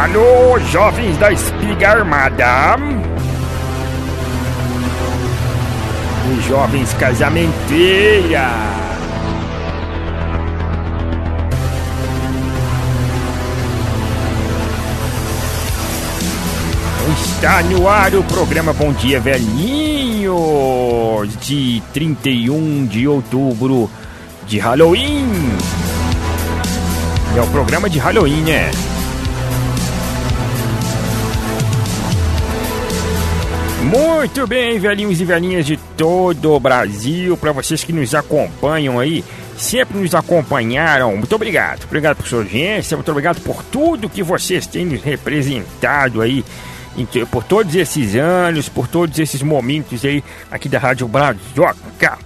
Alô, jovens da espiga armada. E jovens casamenteira. Está no ar o programa Bom Dia Velhinho de 31 de outubro de Halloween. É o programa de Halloween, né? Muito bem, velhinhos e velhinhas de todo o Brasil, para vocês que nos acompanham aí, sempre nos acompanharam. Muito obrigado. Obrigado por sua audiência, muito obrigado por tudo que vocês têm nos representado aí por todos esses anos, por todos esses momentos aí aqui da Rádio Brazoca.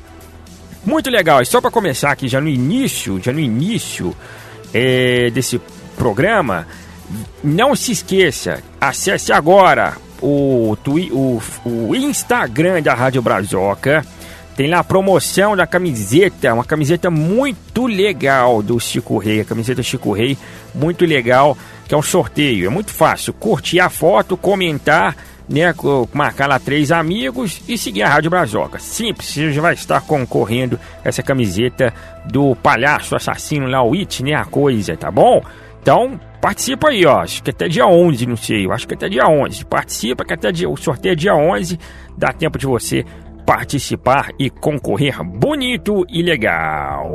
Muito legal. E só para começar aqui já no início, já no início é, desse programa, não se esqueça, acesse agora o, o, o Instagram da Rádio Brazoca. Tem lá a promoção da camiseta, uma camiseta muito legal do Chico Rei, a camiseta Chico Rei, muito legal, que é um sorteio. É muito fácil, curtir a foto, comentar, né, marcar lá três amigos e seguir a Rádio Brazoca. Simples, você já vai estar concorrendo essa camiseta do palhaço assassino lá, o It, né, a coisa, tá bom? Então, participa aí, ó. Acho que até dia 11, não sei. Acho que até dia 11. Participa, que até dia, o sorteio é dia 11. Dá tempo de você participar e concorrer bonito e legal.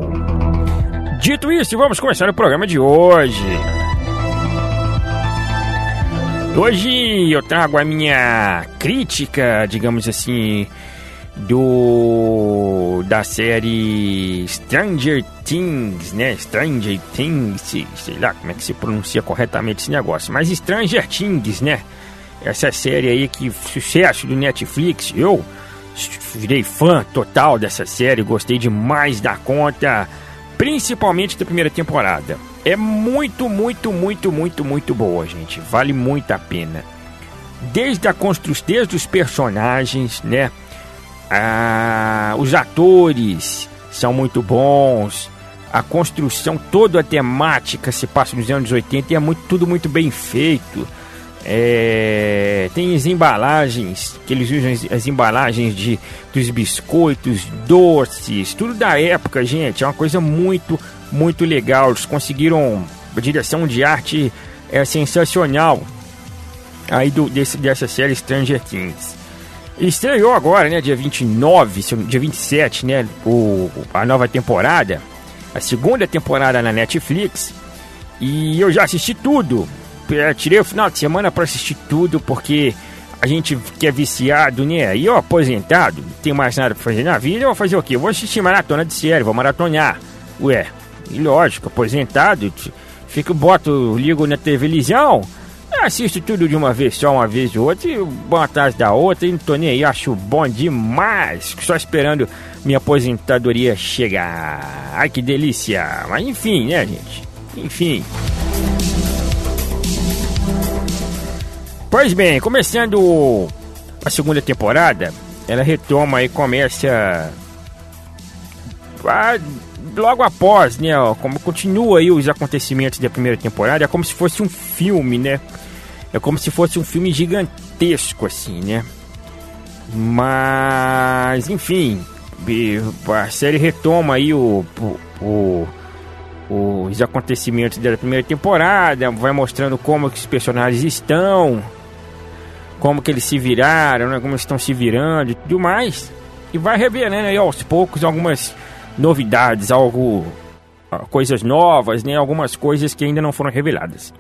Dito isso, vamos começar o programa de hoje. Hoje eu trago a minha crítica, digamos assim, do da série Stranger Things, né? Stranger Things, sei lá como é que se pronuncia corretamente esse negócio, mas Stranger Things, né? Essa série aí que sucesso do Netflix, eu virei fã total dessa série, gostei demais da conta, principalmente da primeira temporada. É muito, muito, muito, muito, muito boa, gente. Vale muito a pena. Desde a construção, desde os personagens, né? Ah, os atores são muito bons. A construção, toda a temática se passa nos anos 80 e é muito, tudo muito bem feito. É, tem as embalagens, que eles usam as embalagens de, dos biscoitos, doces, tudo da época, gente. É uma coisa muito, muito legal. Eles conseguiram a direção de arte é sensacional aí do, desse, dessa série Stranger Things. Estreou agora, né, dia 29, dia 27, né, o, a nova temporada, a segunda temporada na Netflix. E eu já assisti tudo. É, tirei o final de semana para assistir tudo, porque a gente que é viciado, né? E eu aposentado, não tem mais nada pra fazer na vida, eu vou fazer o quê? Eu vou assistir maratona de série, vou maratonar. Ué, e lógico, aposentado, fico, boto, ligo na televisão assisto tudo de uma vez só, uma vez ou outra, e uma atrás da outra, e não tô nem aí, acho bom demais. Só esperando minha aposentadoria chegar. Ai que delícia! Mas enfim, né, gente? Enfim. Pois bem, começando a segunda temporada, ela retoma e começa. A, logo após, né? como continua aí os acontecimentos da primeira temporada, é como se fosse um filme, né? É como se fosse um filme gigantesco, assim, né? Mas, enfim, a série retoma aí o, o, o, os acontecimentos da primeira temporada, vai mostrando como que os personagens estão, como que eles se viraram, né, como estão se virando e tudo mais. E vai revelando aí aos poucos algumas novidades, algo, coisas novas, né, algumas coisas que ainda não foram reveladas.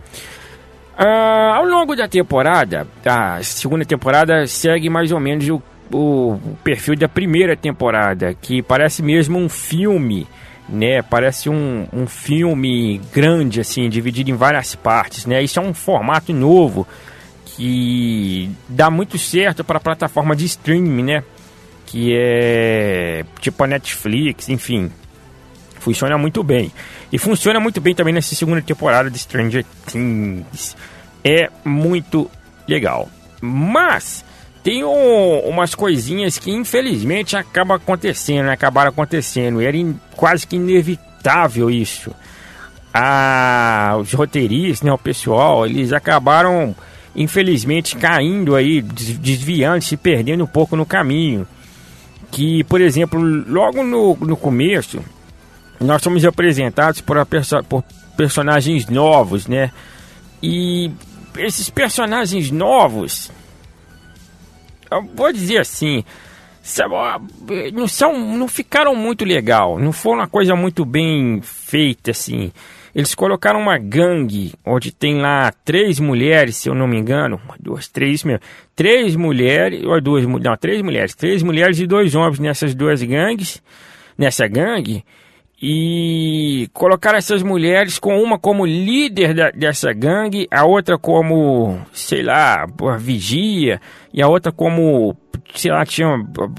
Uh, ao longo da temporada, a segunda temporada segue mais ou menos o, o, perfil da primeira temporada, que parece mesmo um filme, né? Parece um, um filme grande, assim, dividido em várias partes, né? Isso é um formato novo que dá muito certo para a plataforma de streaming, né? Que é tipo a Netflix, enfim. Funciona muito bem. E funciona muito bem também nessa segunda temporada de Stranger Things. É muito legal. Mas tem um, umas coisinhas que infelizmente acabam acontecendo, né? acabaram acontecendo. Era in, quase que inevitável isso. a, os roteiristas, né, o pessoal, eles acabaram infelizmente caindo aí, desviando, se perdendo um pouco no caminho. Que, por exemplo, logo no, no começo, nós somos apresentados por, perso por personagens novos, né? E esses personagens novos, eu vou dizer assim, não são, não ficaram muito legal, não foi uma coisa muito bem feita assim. Eles colocaram uma gangue onde tem lá três mulheres, se eu não me engano, duas, três mesmo, três mulheres ou duas, não, três mulheres, três mulheres e dois homens nessas duas gangues, nessa gangue e colocaram essas mulheres com uma como líder da, dessa gangue, a outra como, sei lá, vigia, e a outra como, sei lá, tinha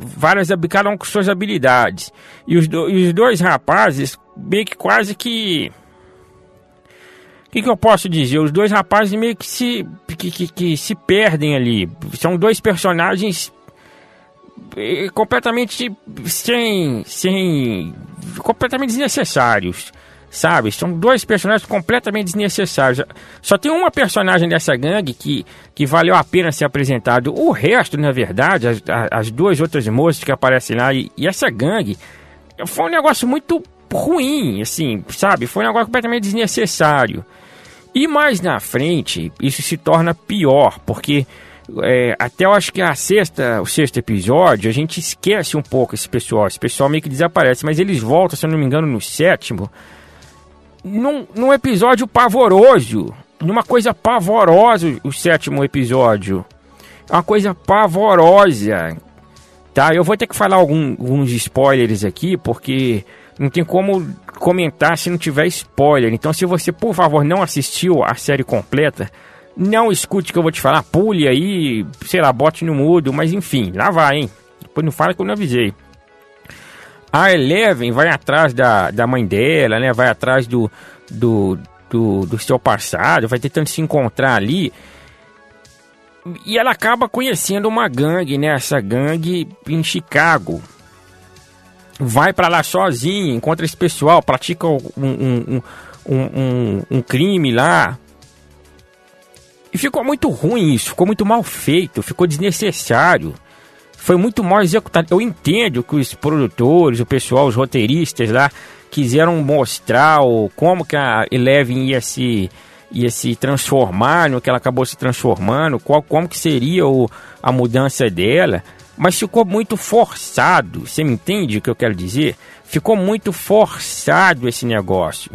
várias, cada com suas habilidades. E os, do, e os dois rapazes, meio que quase que. O que, que eu posso dizer? Os dois rapazes meio que se, que, que, que se perdem ali. São dois personagens completamente sem, sem completamente desnecessários, sabe? São dois personagens completamente desnecessários. Só tem uma personagem dessa gangue que, que valeu a pena ser apresentado. O resto, na verdade, as, as duas outras moças que aparecem lá e, e essa gangue, foi um negócio muito ruim, assim, sabe? Foi um negócio completamente desnecessário. E mais na frente, isso se torna pior, porque é, até eu acho que a sexta, o sexto episódio, a gente esquece um pouco esse pessoal. Esse pessoal meio que desaparece, mas eles voltam, se eu não me engano, no sétimo. Num, num episódio pavoroso. Numa coisa pavorosa, o sétimo episódio. Uma coisa pavorosa. Tá? Eu vou ter que falar algum, alguns spoilers aqui, porque não tem como comentar se não tiver spoiler. Então, se você, por favor, não assistiu a série completa não escute o que eu vou te falar, pule aí, sei lá, bote no mudo, mas enfim, lá vai, hein? Depois não fala que eu não avisei. A Eleven vai atrás da, da mãe dela, né? Vai atrás do, do, do, do seu passado, vai tentando se encontrar ali. E ela acaba conhecendo uma gangue, né? Essa gangue em Chicago. Vai para lá sozinha, encontra esse pessoal, pratica um, um, um, um, um crime lá, e ficou muito ruim isso, ficou muito mal feito, ficou desnecessário. Foi muito mal executado. Eu entendo que os produtores, o pessoal, os roteiristas lá, quiseram mostrar o, como que a Eleven ia se, ia se transformar no que ela acabou se transformando, qual, como que seria o, a mudança dela. Mas ficou muito forçado, você me entende o que eu quero dizer? Ficou muito forçado esse negócio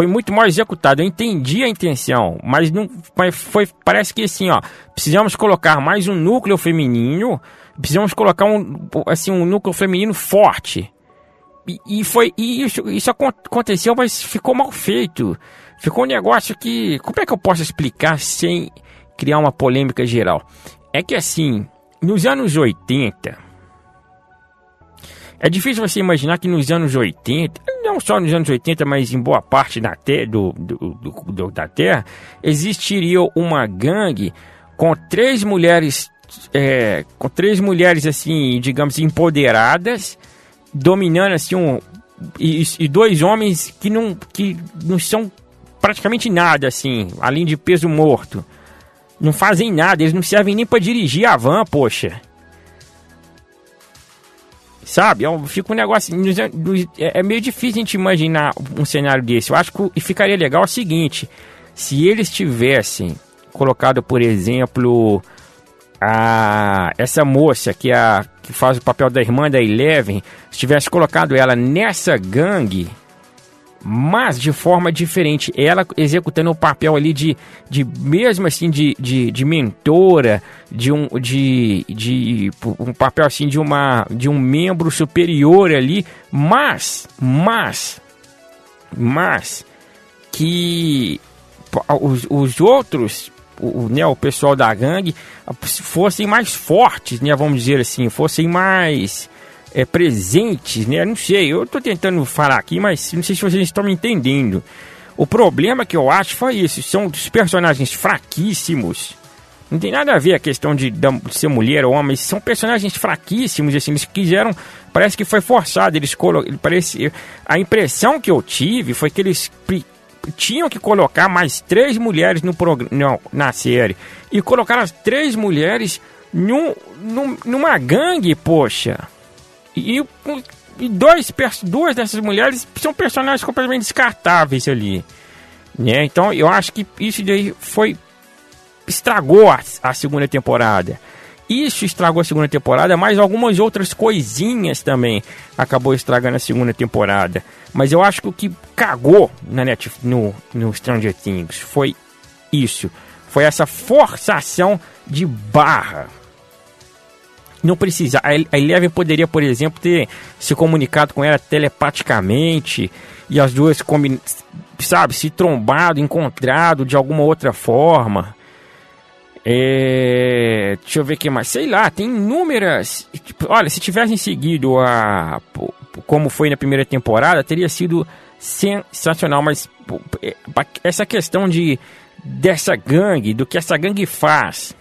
foi muito mal executado. Eu entendi a intenção, mas não mas foi parece que assim, ó, precisamos colocar mais um núcleo feminino, precisamos colocar um assim um núcleo feminino forte. E, e foi e isso, isso aconteceu, mas ficou mal feito. Ficou um negócio que como é que eu posso explicar sem criar uma polêmica geral? É que assim, nos anos 80, é difícil você imaginar que nos anos 80, não só nos anos 80, mas em boa parte da, do, do, do, da Terra, existiria uma gangue com três mulheres, é, com três mulheres assim, digamos, empoderadas, dominando assim um, e, e, dois homens que não, que não são praticamente nada assim, além de peso morto. Não fazem nada, eles não servem nem para dirigir a van, poxa. Sabe? É fica um negócio. É, é meio difícil a gente imaginar um cenário desse. Eu acho que ficaria legal o seguinte: se eles tivessem colocado, por exemplo, a essa moça que, é a, que faz o papel da irmã da Eleven, se tivesse colocado ela nessa gangue mas de forma diferente. Ela executando o papel ali de, de mesmo assim, de, de, de mentora, de um, de, de um papel assim de uma de um membro superior ali, mas, mas, mas que os, os outros o, né, o pessoal da gangue fossem mais fortes, né, vamos dizer assim, fossem mais é, presentes, né? Não sei, eu estou tentando falar aqui, mas não sei se vocês estão me entendendo. O problema que eu acho foi isso, são dos personagens fraquíssimos, Não tem nada a ver a questão de, de ser mulher ou homem. São personagens fraquíssimos, assim. Eles quiseram. Parece que foi forçado. Eles colocaram. Parece, a impressão que eu tive foi que eles tinham que colocar mais três mulheres no programa, na série. E colocaram as três mulheres num, num, numa gangue, poxa. E, e dois, duas dessas mulheres são personagens completamente descartáveis ali. Né? Então eu acho que isso daí foi. estragou a, a segunda temporada. Isso estragou a segunda temporada, mas algumas outras coisinhas também acabou estragando a segunda temporada. Mas eu acho que o que cagou na Netflix, no, no Stranger Things foi isso. Foi essa forçação de barra. Não precisa. A Eleven poderia, por exemplo, ter se comunicado com ela telepaticamente e as duas, sabe, se trombado, encontrado de alguma outra forma. É, deixa eu ver o que mais. Sei lá, tem inúmeras. Tipo, olha, se tivessem seguido a. Como foi na primeira temporada, teria sido sensacional. Mas é, essa questão de dessa gangue, do que essa gangue faz.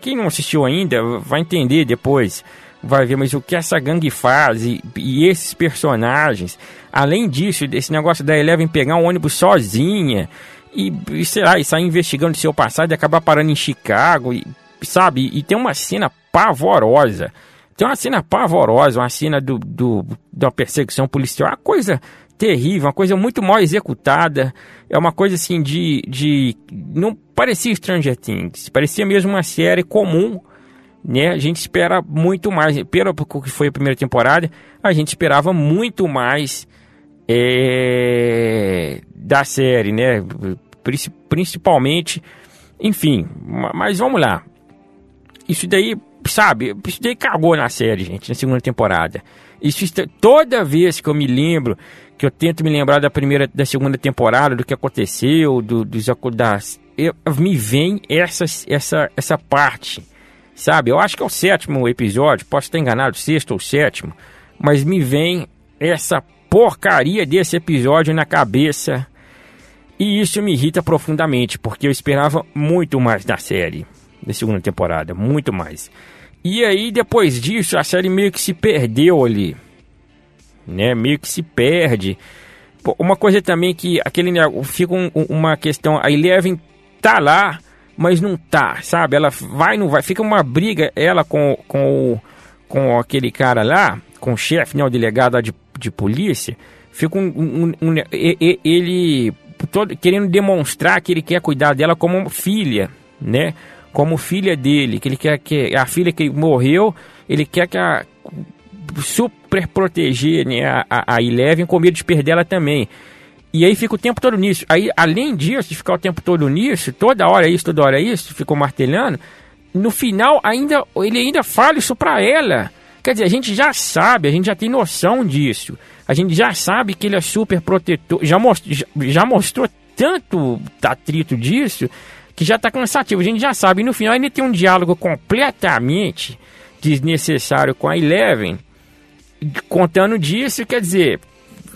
Quem não assistiu ainda vai entender depois. Vai ver, mas o que essa gangue faz e, e esses personagens. Além disso, desse negócio da Eleven pegar um ônibus sozinha e, e sei lá, e sair investigando seu passado e acabar parando em Chicago, e, sabe? E tem uma cena pavorosa. Tem uma cena pavorosa, uma cena do, do, da perseguição policial, uma coisa terrível, uma coisa muito mal executada. É uma coisa assim de. de não parecia Stranger Things, parecia mesmo uma série comum. Né? A gente espera muito mais, pelo que foi a primeira temporada, a gente esperava muito mais é, da série, né? Principalmente, enfim, mas vamos lá. Isso daí, sabe, isso daí cagou na série, gente, na segunda temporada. Isso toda vez que eu me lembro, que eu tento me lembrar da primeira, da segunda temporada, do que aconteceu, do, dos das, me vem essa, essa, essa parte, sabe? Eu acho que é o sétimo episódio, posso estar enganado, sexto ou sétimo, mas me vem essa porcaria desse episódio na cabeça. E isso me irrita profundamente, porque eu esperava muito mais da série, da segunda temporada, muito mais. E aí, depois disso, a série meio que se perdeu ali, né? Meio que se perde. Uma coisa também que aquele fica um, uma questão, a Eleven tá lá, mas não tá, sabe? Ela vai, não vai, fica uma briga ela com, com, com aquele cara lá, com o chefe, né, o delegado de de polícia, fica um, um, um, ele todo, querendo demonstrar que ele quer cuidar dela como filha, né? Como filha dele, que ele quer que a filha que morreu, ele quer que a super proteger né, a, a, a Eleven com medo de perder ela também. E aí fica o tempo todo nisso. Aí, além disso, de ficar o tempo todo nisso, toda hora isso, toda hora isso, ficou martelando. No final, ainda ele ainda fala isso pra ela. Quer dizer, a gente já sabe, a gente já tem noção disso. A gente já sabe que ele é super protetor. Já, most, já, já mostrou tanto atrito disso que já está cansativo. A gente já sabe. E no final ele tem um diálogo completamente desnecessário com a Eleven. Contando disso, quer dizer,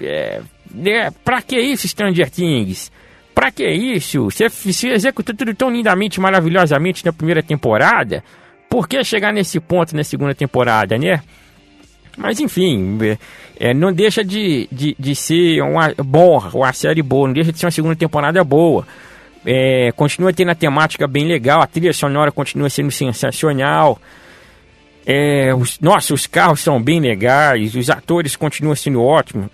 é, é, pra que isso, Stranger Things? Pra que isso? Você, você executou tudo tão lindamente, maravilhosamente na primeira temporada por que chegar nesse ponto na segunda temporada, né? Mas enfim, é, não deixa de, de, de ser uma, bom, uma série boa, não deixa de ser uma segunda temporada boa. É, continua tendo a temática bem legal, a trilha sonora continua sendo sensacional. É, os, nossa, os carros são bem legais, os atores continuam sendo ótimos.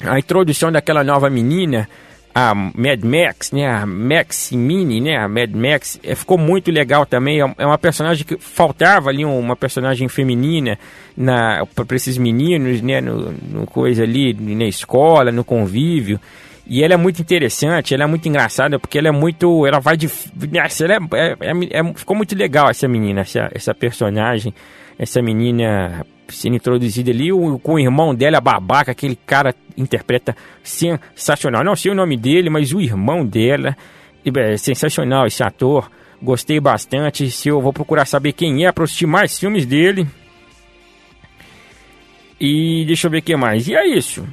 A introdução daquela nova menina, a Mad Max, né, a Max Mini, né, a Mad Max, é, ficou muito legal também. É, é uma personagem que faltava ali uma personagem feminina na para esses meninos, né, no, no, coisa ali na escola, no convívio. E ela é muito interessante, ela é muito engraçada porque ela é muito, ela vai de, ela é, é, é, é ficou muito legal essa menina, essa, essa personagem, essa menina sendo introduzida ali, com o irmão dela, babaca, aquele cara interpreta sensacional. Não sei o nome dele, mas o irmão dela é sensacional esse ator. Gostei bastante. Se eu vou procurar saber quem é para assistir mais filmes dele. E deixa eu ver o que mais. E é isso.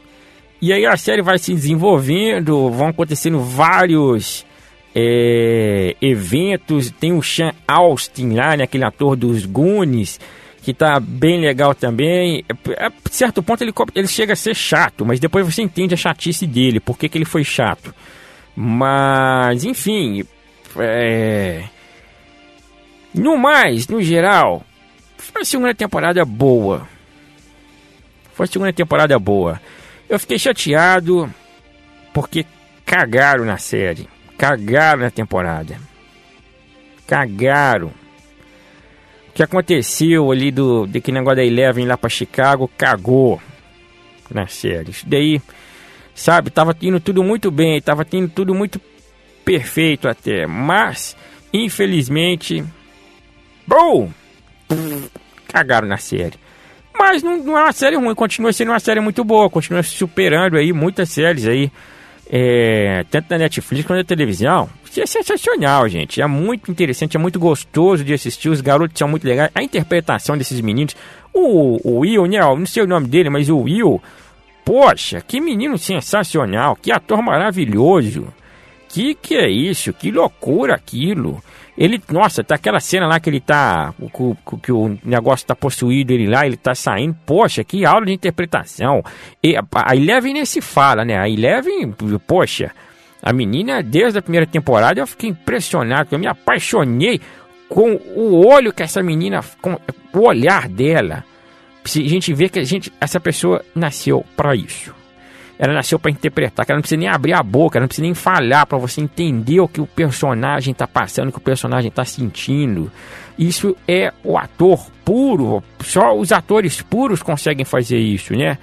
E aí a série vai se desenvolvendo, vão acontecendo vários é, eventos. Tem o Sean Austin lá, né, aquele ator dos Goonies, que tá bem legal também. É, a certo ponto ele, ele chega a ser chato, mas depois você entende a chatice dele, por que, ele foi chato. Mas, enfim, é... no mais, no geral, foi uma segunda temporada boa. Foi uma segunda temporada boa. Eu fiquei chateado porque cagaram na série. Cagaram na temporada. Cagaram. O que aconteceu ali do que negócio da Eleven lá para Chicago cagou na série. Isso daí, sabe, tava indo tudo muito bem, tava indo tudo muito perfeito até, mas infelizmente, bom, cagaram na série. Mas não, não é uma série ruim, continua sendo uma série muito boa, continua superando aí muitas séries aí é, tanto na Netflix quanto na televisão. Isso é sensacional, gente. É muito interessante, é muito gostoso de assistir. Os garotos são muito legais. A interpretação desses meninos. O, o Will, né? Não sei o nome dele, mas o Will. Poxa, que menino sensacional. Que ator maravilhoso. Que que é isso? Que loucura aquilo. Ele, nossa, tá aquela cena lá que ele tá. Que, que o negócio tá possuído, ele lá, ele tá saindo. Poxa, que aula de interpretação. E a Eleven nem se fala, né? A Eleven, poxa, a menina, desde a primeira temporada, eu fiquei impressionado. Eu me apaixonei com o olho que essa menina. com o olhar dela. A gente vê que a gente, essa pessoa nasceu para isso. Ela nasceu para interpretar, que ela não precisa nem abrir a boca, ela não precisa nem falhar para você entender o que o personagem está passando, o que o personagem está sentindo. Isso é o ator puro, só os atores puros conseguem fazer isso, né?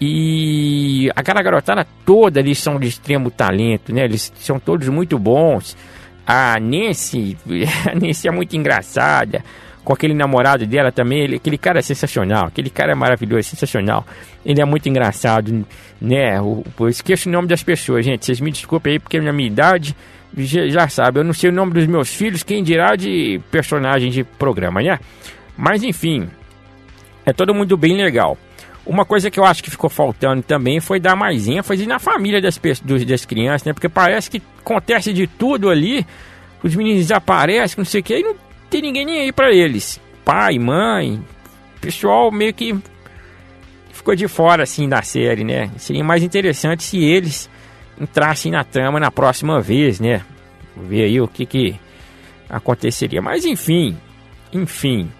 E aquela garotada toda, eles são de extremo talento, né? Eles são todos muito bons. A Nancy, a Nancy é muito engraçada com aquele namorado dela também. Ele, aquele cara é sensacional, aquele cara é maravilhoso, é sensacional. Ele é muito engraçado, né? Eu, eu esqueço o nome das pessoas, gente. Vocês me desculpem aí, porque na minha idade, já, já sabe, eu não sei o nome dos meus filhos, quem dirá de personagens de programa, né? Mas enfim, é todo mundo bem legal. Uma coisa que eu acho que ficou faltando também foi dar mais ênfase na família das, dos, das crianças, né? Porque parece que acontece de tudo ali, os meninos desaparecem, não sei o que, e não tem ninguém nem aí para eles. Pai, mãe, pessoal meio que ficou de fora assim da série, né? Seria mais interessante se eles entrassem na trama na próxima vez, né? Ver aí o que que aconteceria. Mas enfim, enfim.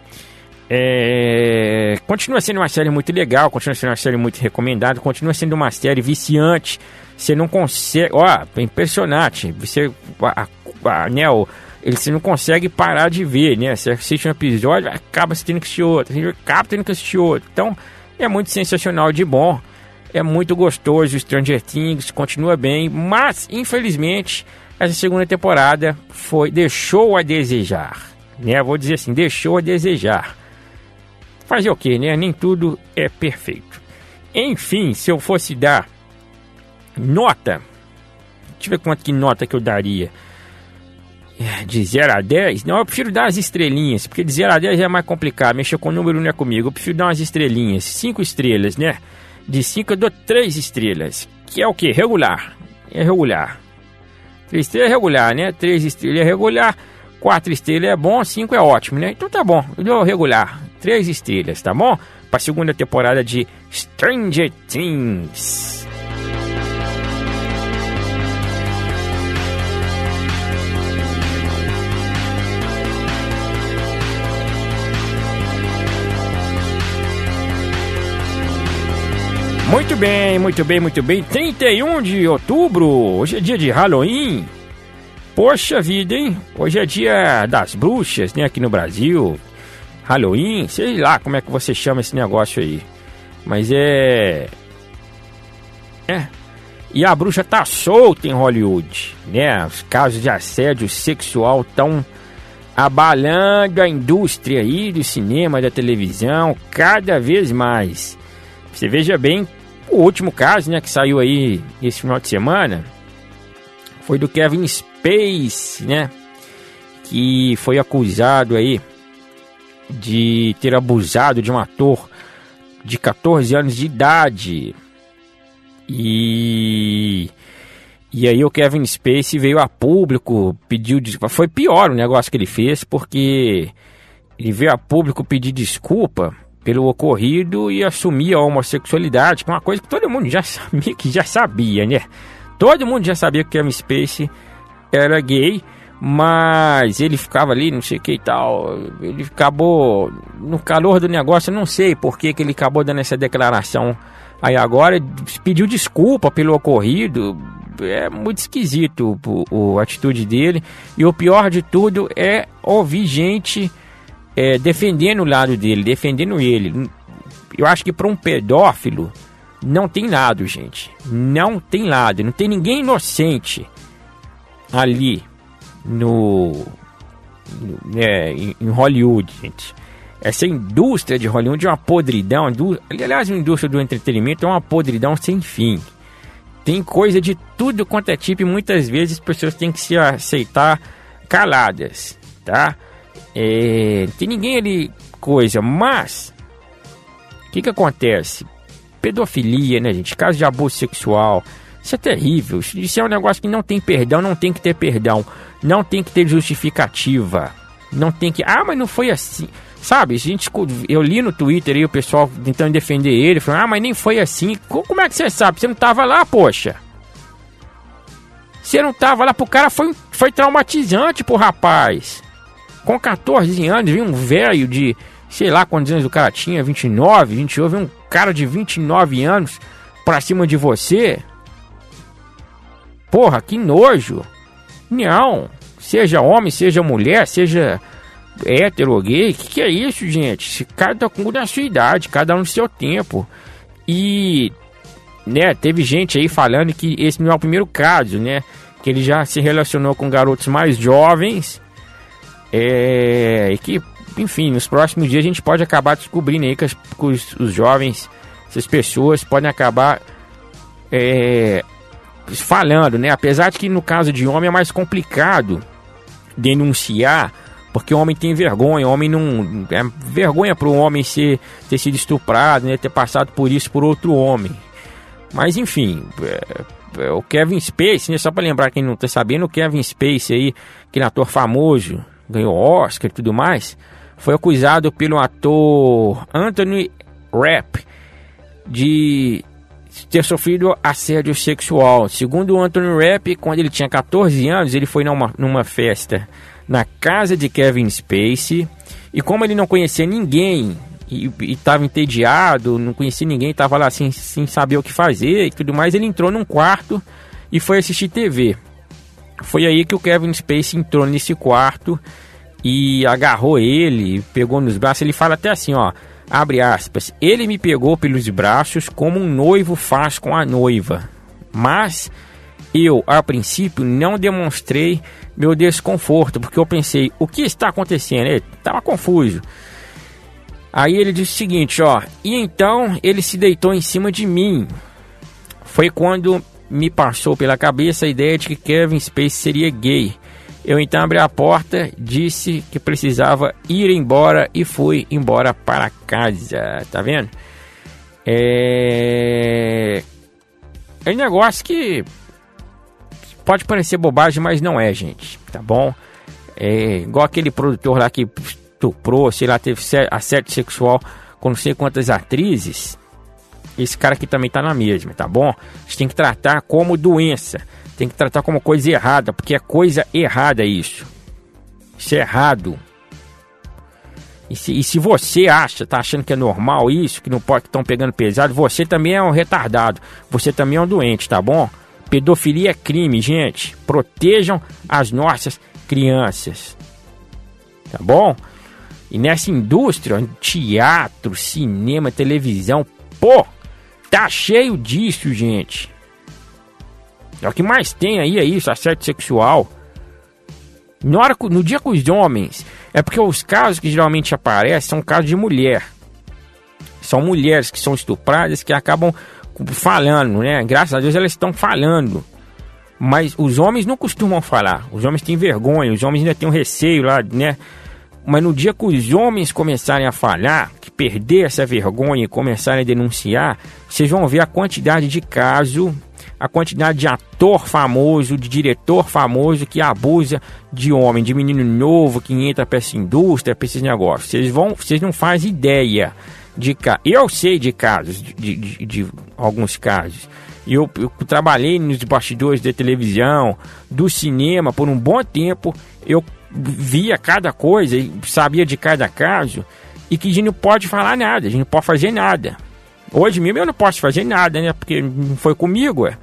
É... Continua sendo uma série muito legal, continua sendo uma série muito recomendada, continua sendo uma série viciante. Você não consegue. Ó, é impressionante. Você. A, a, né, o, ele você não consegue parar de ver, né? Você assiste um episódio, acaba você tendo que assistir outro, acaba tendo que assistir outro. Então, é muito sensacional de bom. É muito gostoso, Stranger Things continua bem, mas infelizmente essa segunda temporada foi deixou a desejar, né? Vou dizer assim, deixou a desejar. Fazer o que, né? Nem tudo é perfeito. Enfim, se eu fosse dar nota, deixa eu ver quanto que nota que eu daria de 0 a 10, não, eu prefiro dar as estrelinhas, porque de 0 a 10 é mais complicado, mexer com o número não é comigo, eu prefiro dar umas estrelinhas, 5 estrelas, né? De 5 eu dou 3 estrelas, que é o que? Regular, é regular. 3 estrelas é regular, né? 3 estrelas é regular, 4 estrelas é bom, 5 é ótimo, né? Então tá bom, eu dou regular, 3 estrelas, tá bom? Para a segunda temporada de Stranger Things. Muito bem, muito bem, muito bem. 31 de outubro, hoje é dia de Halloween. Poxa vida, hein? Hoje é dia das bruxas, né? Aqui no Brasil. Halloween, sei lá como é que você chama esse negócio aí. Mas é. É. E a bruxa tá solta em Hollywood, né? Os casos de assédio sexual estão abalando a indústria aí do cinema, da televisão, cada vez mais. Você veja bem o último caso, né, que saiu aí esse final de semana, foi do Kevin Space, né, que foi acusado aí de ter abusado de um ator de 14 anos de idade. E E aí o Kevin Spacey veio a público, pediu desculpa. Foi pior o negócio que ele fez, porque ele veio a público pedir desculpa pelo ocorrido e assumir a homossexualidade, que é uma coisa que todo mundo já sabia, que já sabia, né? Todo mundo já sabia que Kevin Spacey era gay, mas ele ficava ali, não sei o que e tal. Ele acabou no calor do negócio, não sei por que, que ele acabou dando essa declaração. Aí agora pediu desculpa pelo ocorrido. É muito esquisito o, a atitude dele. E o pior de tudo é ouvir gente é, defendendo o lado dele, defendendo ele. Eu acho que para um pedófilo não tem lado, gente. Não tem lado. Não tem ninguém inocente ali no, no em, em, Hollywood, gente. Essa indústria de Hollywood é uma podridão. Aliás, a indústria do entretenimento é uma podridão sem fim. Tem coisa de tudo quanto é tipo e muitas vezes as pessoas têm que se aceitar caladas, tá? É, tem ninguém ali coisa, mas o que que acontece? Pedofilia, né, gente? Caso de abuso sexual, isso é terrível. Isso é um negócio que não tem perdão, não tem que ter perdão, não tem que ter justificativa, não tem que. Ah, mas não foi assim. Sabe, a gente, eu li no Twitter aí o pessoal tentando defender ele, falando, ah, mas nem foi assim. Como é que você sabe? Você não tava lá, poxa. Você não tava lá, pro cara foi, foi traumatizante pro rapaz. Com 14 anos, vi um velho de, sei lá quantos anos o cara tinha, 29, 28, vi um cara de 29 anos pra cima de você. Porra, que nojo. Não. Seja homem, seja mulher, seja hétero gay. Que que é isso, gente? Esse cara tá com a sua idade, cada um no seu tempo. E, né, teve gente aí falando que esse não é o primeiro caso, né? Que ele já se relacionou com garotos mais jovens é, e que, enfim, nos próximos dias a gente pode acabar descobrindo aí que, as, que os, os, jovens, essas pessoas podem acabar é, falando, né? Apesar de que no caso de homem é mais complicado denunciar, porque o homem tem vergonha, o homem não. É vergonha para o homem ser, ter sido estuprado, né? ter passado por isso por outro homem. Mas enfim, é, é, o Kevin Spacey, né? só para lembrar quem não está sabendo, o Kevin Spacey aí, aquele ator famoso, ganhou Oscar e tudo mais, foi acusado pelo ator Anthony Rapp de ter sofrido assédio sexual. Segundo Anthony Rapp, quando ele tinha 14 anos, ele foi numa, numa festa na casa de Kevin Spacey e como ele não conhecia ninguém e estava entediado, não conhecia ninguém, estava lá sem, sem saber o que fazer e tudo mais, ele entrou num quarto e foi assistir TV. Foi aí que o Kevin Spacey entrou nesse quarto e agarrou ele, pegou nos braços. Ele fala até assim, ó, abre aspas. Ele me pegou pelos braços como um noivo faz com a noiva. Mas eu, a princípio, não demonstrei meu desconforto, porque eu pensei, o que está acontecendo? Ele estava confuso. Aí ele disse o seguinte, ó, e então ele se deitou em cima de mim. Foi quando me passou pela cabeça a ideia de que Kevin Space seria gay. Eu então abri a porta, disse que precisava ir embora e fui embora para casa. Tá vendo? É. É um negócio que pode parecer bobagem, mas não é, gente. Tá bom? É igual aquele produtor lá que estuprou, sei lá, teve assédio sexual com não sei quantas atrizes. Esse cara aqui também tá na mesma, tá bom? A gente tem que tratar como doença. Tem que tratar como coisa errada, porque é coisa errada isso. Isso é errado. E se, e se você acha, tá achando que é normal isso, que não pode que estão pegando pesado, você também é um retardado. Você também é um doente, tá bom? Pedofilia é crime, gente. Protejam as nossas crianças. Tá bom? E nessa indústria, teatro, cinema, televisão, pô, Tá cheio disso, gente. É o que mais tem aí, é isso, assédio sexual. Hora, no dia com os homens, é porque os casos que geralmente aparecem são casos de mulher. São mulheres que são estupradas que acabam falando, né? Graças a Deus elas estão falando. Mas os homens não costumam falar. Os homens têm vergonha, os homens ainda têm um receio lá, né? Mas no dia que os homens começarem a falhar, que perder essa vergonha e começarem a denunciar, vocês vão ver a quantidade de caso a quantidade de ator famoso, de diretor famoso que abusa de homem, de menino novo que entra para essa indústria, para esses negócios. Vocês vão, vocês não fazem ideia de Eu sei de casos, de, de, de alguns casos. Eu, eu trabalhei nos bastidores da televisão, do cinema por um bom tempo. Eu via cada coisa, sabia de cada caso e que a gente não pode falar nada, a gente não pode fazer nada. Hoje mesmo eu não posso fazer nada, né? Porque não foi comigo, é.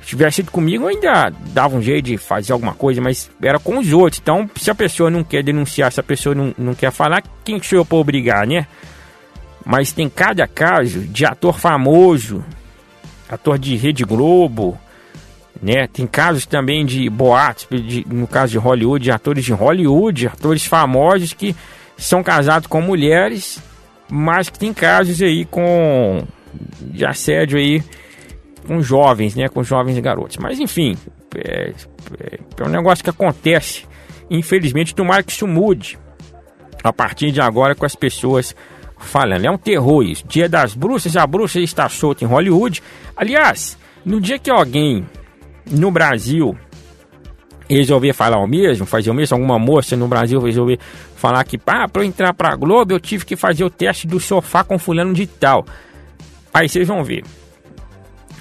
Se tivesse sido comigo, eu ainda dava um jeito de fazer alguma coisa, mas era com os outros. Então, se a pessoa não quer denunciar, se a pessoa não, não quer falar, quem sou eu para obrigar, né? Mas tem cada caso de ator famoso, ator de Rede Globo, né? Tem casos também de boatos, de, no caso de Hollywood, de atores de Hollywood, atores famosos que são casados com mulheres, mas que tem casos aí com de assédio aí com jovens, né, com jovens e garotos. Mas enfim, é, é, é um negócio que acontece. Infelizmente, tomara que isso mude a partir de agora com as pessoas falando. É um terror isso. Dia das bruxas, a bruxa está solta em Hollywood. Aliás, no dia que alguém no Brasil resolver falar o mesmo, fazer o mesmo, alguma moça no Brasil resolver falar que ah, para eu entrar para a Globo eu tive que fazer o teste do sofá com fulano de tal. Aí vocês vão ver.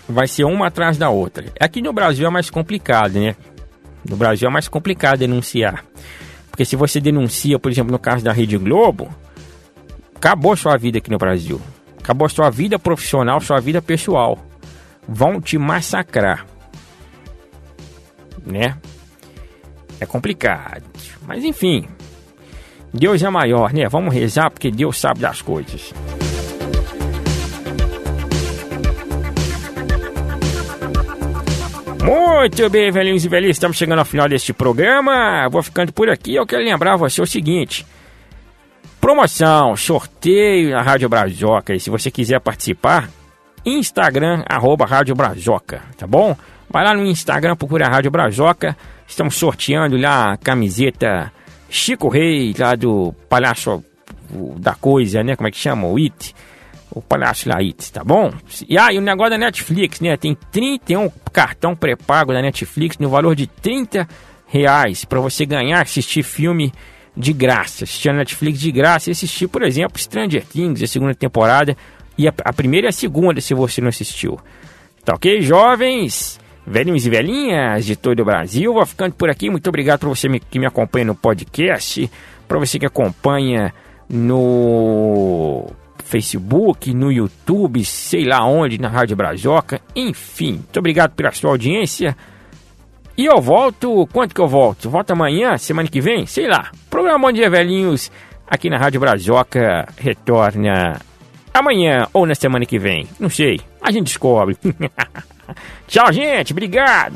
Vai ser uma atrás da outra. Aqui no Brasil é mais complicado, né? No Brasil é mais complicado denunciar. Porque se você denuncia, por exemplo, no caso da Rede Globo, acabou sua vida aqui no Brasil. Acabou sua vida profissional, sua vida pessoal. Vão te massacrar. Né? É complicado. Mas enfim. Deus é maior, né? Vamos rezar porque Deus sabe das coisas. Muito bem, velhinhos e velhinhas, estamos chegando ao final deste programa. Vou ficando por aqui. Eu quero lembrar você o seguinte: promoção, sorteio na Rádio Brazoca. E se você quiser participar, Instagram, arroba Rádio Brazoca, tá bom? Vai lá no Instagram, procura a Rádio Brazoca. Estamos sorteando lá a camiseta Chico Rei, lá do Palhaço da Coisa, né? Como é que chama? O It. O Palhaço lá, It, tá bom? E aí, ah, o negócio da Netflix, né? Tem 31 cartão pré-pago da Netflix no valor de 30 reais para você ganhar, assistir filme de graça. Assistir a Netflix de graça e assistir, por exemplo, Stranger Things, a segunda temporada. E a, a primeira e a segunda, se você não assistiu. Tá ok, jovens? Velhinhos e velhinhas de todo o Brasil. Vou ficando por aqui. Muito obrigado para você que me acompanha no podcast, para você que acompanha no Facebook, no YouTube, sei lá onde, na Rádio Brazoca. Enfim, muito obrigado pela sua audiência. E eu volto, quanto que eu volto? Volto amanhã, semana que vem? Sei lá. Programa Dia Velhinhos aqui na Rádio Brazoca retorna amanhã ou na semana que vem. Não sei. A gente descobre. Tchau, gente. Obrigado.